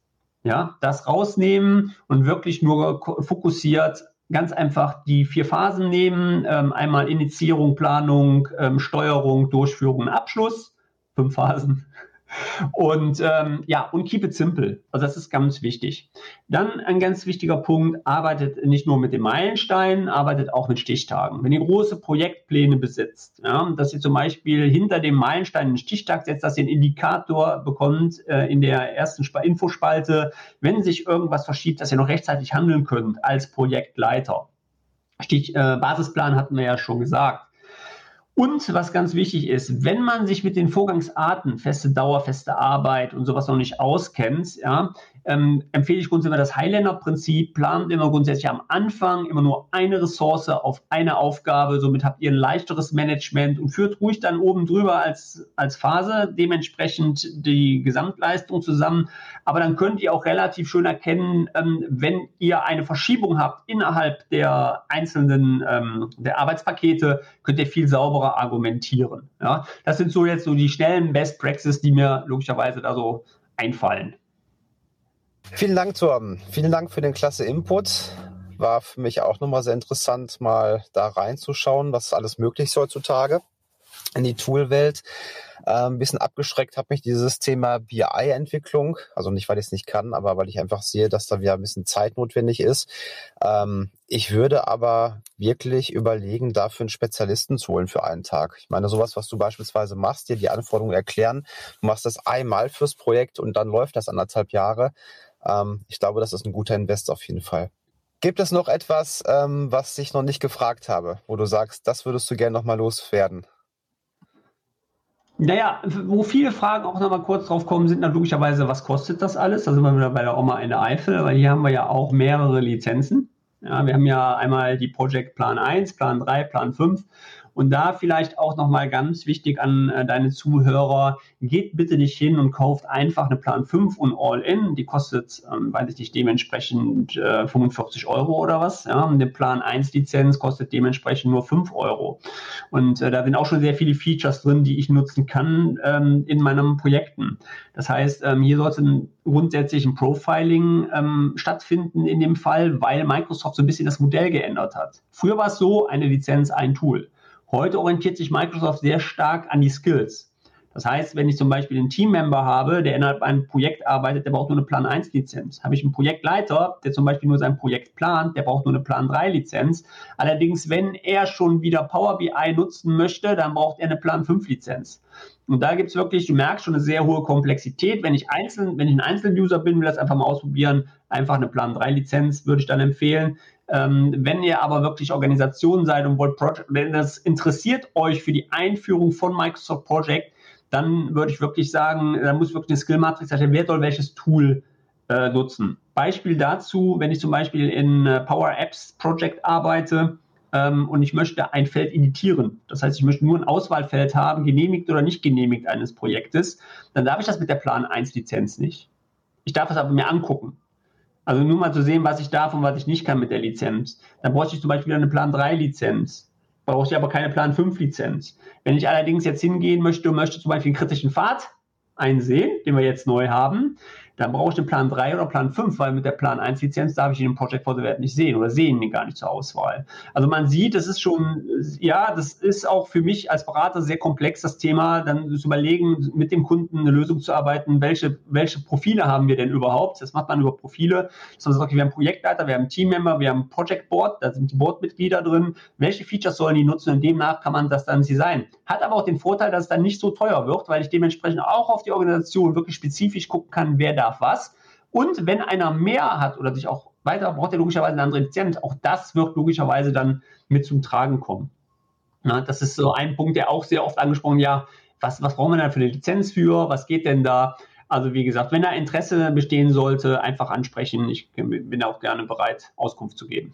ja, das rausnehmen und wirklich nur fokussiert ganz einfach die vier Phasen nehmen. Ähm, einmal Initiierung, Planung, ähm, Steuerung, Durchführung Abschluss. fünf Phasen. Und ähm, ja, und keep it simple. Also das ist ganz wichtig. Dann ein ganz wichtiger Punkt, arbeitet nicht nur mit den Meilensteinen, arbeitet auch mit Stichtagen. Wenn ihr große Projektpläne besitzt, ja, dass ihr zum Beispiel hinter dem Meilenstein einen Stichtag setzt, dass ihr einen Indikator bekommt äh, in der ersten Sp Infospalte, wenn sich irgendwas verschiebt, dass ihr noch rechtzeitig handeln könnt als Projektleiter. Stich, äh, Basisplan hatten wir ja schon gesagt. Und was ganz wichtig ist, wenn man sich mit den Vorgangsarten, feste Dauer, feste Arbeit und sowas noch nicht auskennt, ja, ähm, empfehle ich grundsätzlich das Highlander-Prinzip. Plant immer grundsätzlich am Anfang immer nur eine Ressource auf eine Aufgabe. Somit habt ihr ein leichteres Management und führt ruhig dann oben drüber als, als Phase dementsprechend die Gesamtleistung zusammen. Aber dann könnt ihr auch relativ schön erkennen, ähm, wenn ihr eine Verschiebung habt innerhalb der einzelnen ähm, der Arbeitspakete, könnt ihr viel sauberer argumentieren. Ja? Das sind so jetzt so die schnellen Best Practices, die mir logischerweise da so einfallen. Vielen Dank, Torben. Vielen Dank für den klasse Input. War für mich auch nochmal sehr interessant, mal da reinzuschauen, was alles möglich ist heutzutage in die Toolwelt. Äh, ein bisschen abgeschreckt hat mich dieses Thema BI-Entwicklung. Also nicht, weil ich es nicht kann, aber weil ich einfach sehe, dass da wieder ein bisschen Zeit notwendig ist. Ähm, ich würde aber wirklich überlegen, dafür einen Spezialisten zu holen für einen Tag. Ich meine, sowas, was du beispielsweise machst, dir die Anforderungen erklären, du machst das einmal fürs Projekt und dann läuft das anderthalb Jahre. Ähm, ich glaube, das ist ein guter Invest auf jeden Fall. Gibt es noch etwas, ähm, was ich noch nicht gefragt habe, wo du sagst, das würdest du gerne nochmal loswerden? Naja, wo viele Fragen auch nochmal kurz drauf kommen, sind logischerweise, was kostet das alles? Da sind wir wieder bei der Oma in der Eifel, weil hier haben wir ja auch mehrere Lizenzen. Ja, wir haben ja einmal die Project Plan 1, Plan 3, Plan 5 und da vielleicht auch nochmal ganz wichtig an äh, deine Zuhörer, geht bitte nicht hin und kauft einfach eine Plan 5 und All-In. Die kostet, ähm, weiß ich nicht, dementsprechend äh, 45 Euro oder was. Ja? Eine Plan 1 Lizenz kostet dementsprechend nur 5 Euro. Und äh, da sind auch schon sehr viele Features drin, die ich nutzen kann ähm, in meinen Projekten. Das heißt, ähm, hier sollte grundsätzlich ein Profiling ähm, stattfinden in dem Fall, weil Microsoft so ein bisschen das Modell geändert hat. Früher war es so, eine Lizenz, ein Tool. Heute orientiert sich Microsoft sehr stark an die Skills. Das heißt, wenn ich zum Beispiel einen Teammember habe, der innerhalb einem Projekt arbeitet, der braucht nur eine Plan 1 Lizenz. Habe ich einen Projektleiter, der zum Beispiel nur sein Projekt plant, der braucht nur eine Plan 3 Lizenz. Allerdings, wenn er schon wieder Power BI nutzen möchte, dann braucht er eine Plan 5 Lizenz. Und da gibt es wirklich, du merkst schon eine sehr hohe Komplexität. Wenn ich einzeln, wenn ich ein Einzeluser bin, will das einfach mal ausprobieren, einfach eine Plan 3 Lizenz würde ich dann empfehlen. Ähm, wenn ihr aber wirklich Organisation seid und wollt Project, wenn das interessiert euch für die Einführung von Microsoft Project, dann würde ich wirklich sagen, da muss wirklich eine Skill-Matrix sein, wer soll welches Tool äh, nutzen. Beispiel dazu, wenn ich zum Beispiel in äh, Power Apps Project arbeite ähm, und ich möchte ein Feld editieren, das heißt, ich möchte nur ein Auswahlfeld haben, genehmigt oder nicht genehmigt eines Projektes, dann darf ich das mit der Plan 1 Lizenz nicht. Ich darf es aber mir angucken. Also nur mal zu sehen, was ich darf und was ich nicht kann mit der Lizenz. Dann bräuchte ich zum Beispiel eine Plan 3 Lizenz. Brauche ich aber keine Plan 5 Lizenz. Wenn ich allerdings jetzt hingehen möchte und möchte zum Beispiel einen kritischen Pfad einsehen, den wir jetzt neu haben, dann brauche ich den Plan 3 oder Plan 5, weil mit der Plan 1 Lizenz darf ich den Project for the Web nicht sehen oder sehen ihn gar nicht zur Auswahl. Also man sieht, das ist schon, ja, das ist auch für mich als Berater sehr komplex, das Thema, dann zu überlegen, mit dem Kunden eine Lösung zu arbeiten, welche, welche Profile haben wir denn überhaupt? Das macht man über Profile. Das heißt, okay, wir haben Projektleiter, wir haben Teammember, wir haben Project Board, da sind die Boardmitglieder drin. Welche Features sollen die nutzen und demnach kann man das dann designen. Hat aber auch den Vorteil, dass es dann nicht so teuer wird, weil ich dementsprechend auch auf die Organisation wirklich spezifisch gucken kann, wer da darf was. Und wenn einer mehr hat oder sich auch weiter, braucht er logischerweise eine andere Lizenz. Auch das wird logischerweise dann mit zum Tragen kommen. Na, das ist so ein Punkt, der auch sehr oft angesprochen, ja, was, was brauchen wir da für eine Lizenz für? Was geht denn da? Also wie gesagt, wenn da Interesse bestehen sollte, einfach ansprechen. Ich bin auch gerne bereit, Auskunft zu geben.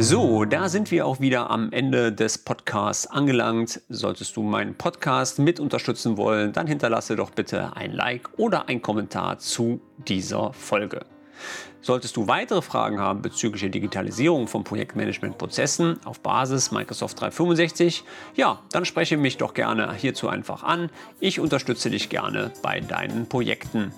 So, da sind wir auch wieder am Ende des Podcasts angelangt. Solltest du meinen Podcast mit unterstützen wollen, dann hinterlasse doch bitte ein Like oder ein Kommentar zu dieser Folge. Solltest du weitere Fragen haben bezüglich der Digitalisierung von Projektmanagementprozessen auf Basis Microsoft 365, ja, dann spreche mich doch gerne hierzu einfach an. Ich unterstütze dich gerne bei deinen Projekten.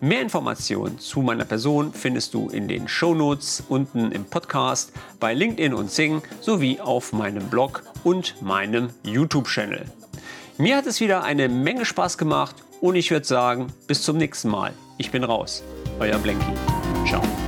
Mehr Informationen zu meiner Person findest du in den Shownotes unten im Podcast, bei LinkedIn und Sing sowie auf meinem Blog und meinem YouTube-Channel. Mir hat es wieder eine Menge Spaß gemacht und ich würde sagen, bis zum nächsten Mal. Ich bin raus. Euer Blenky. Ciao.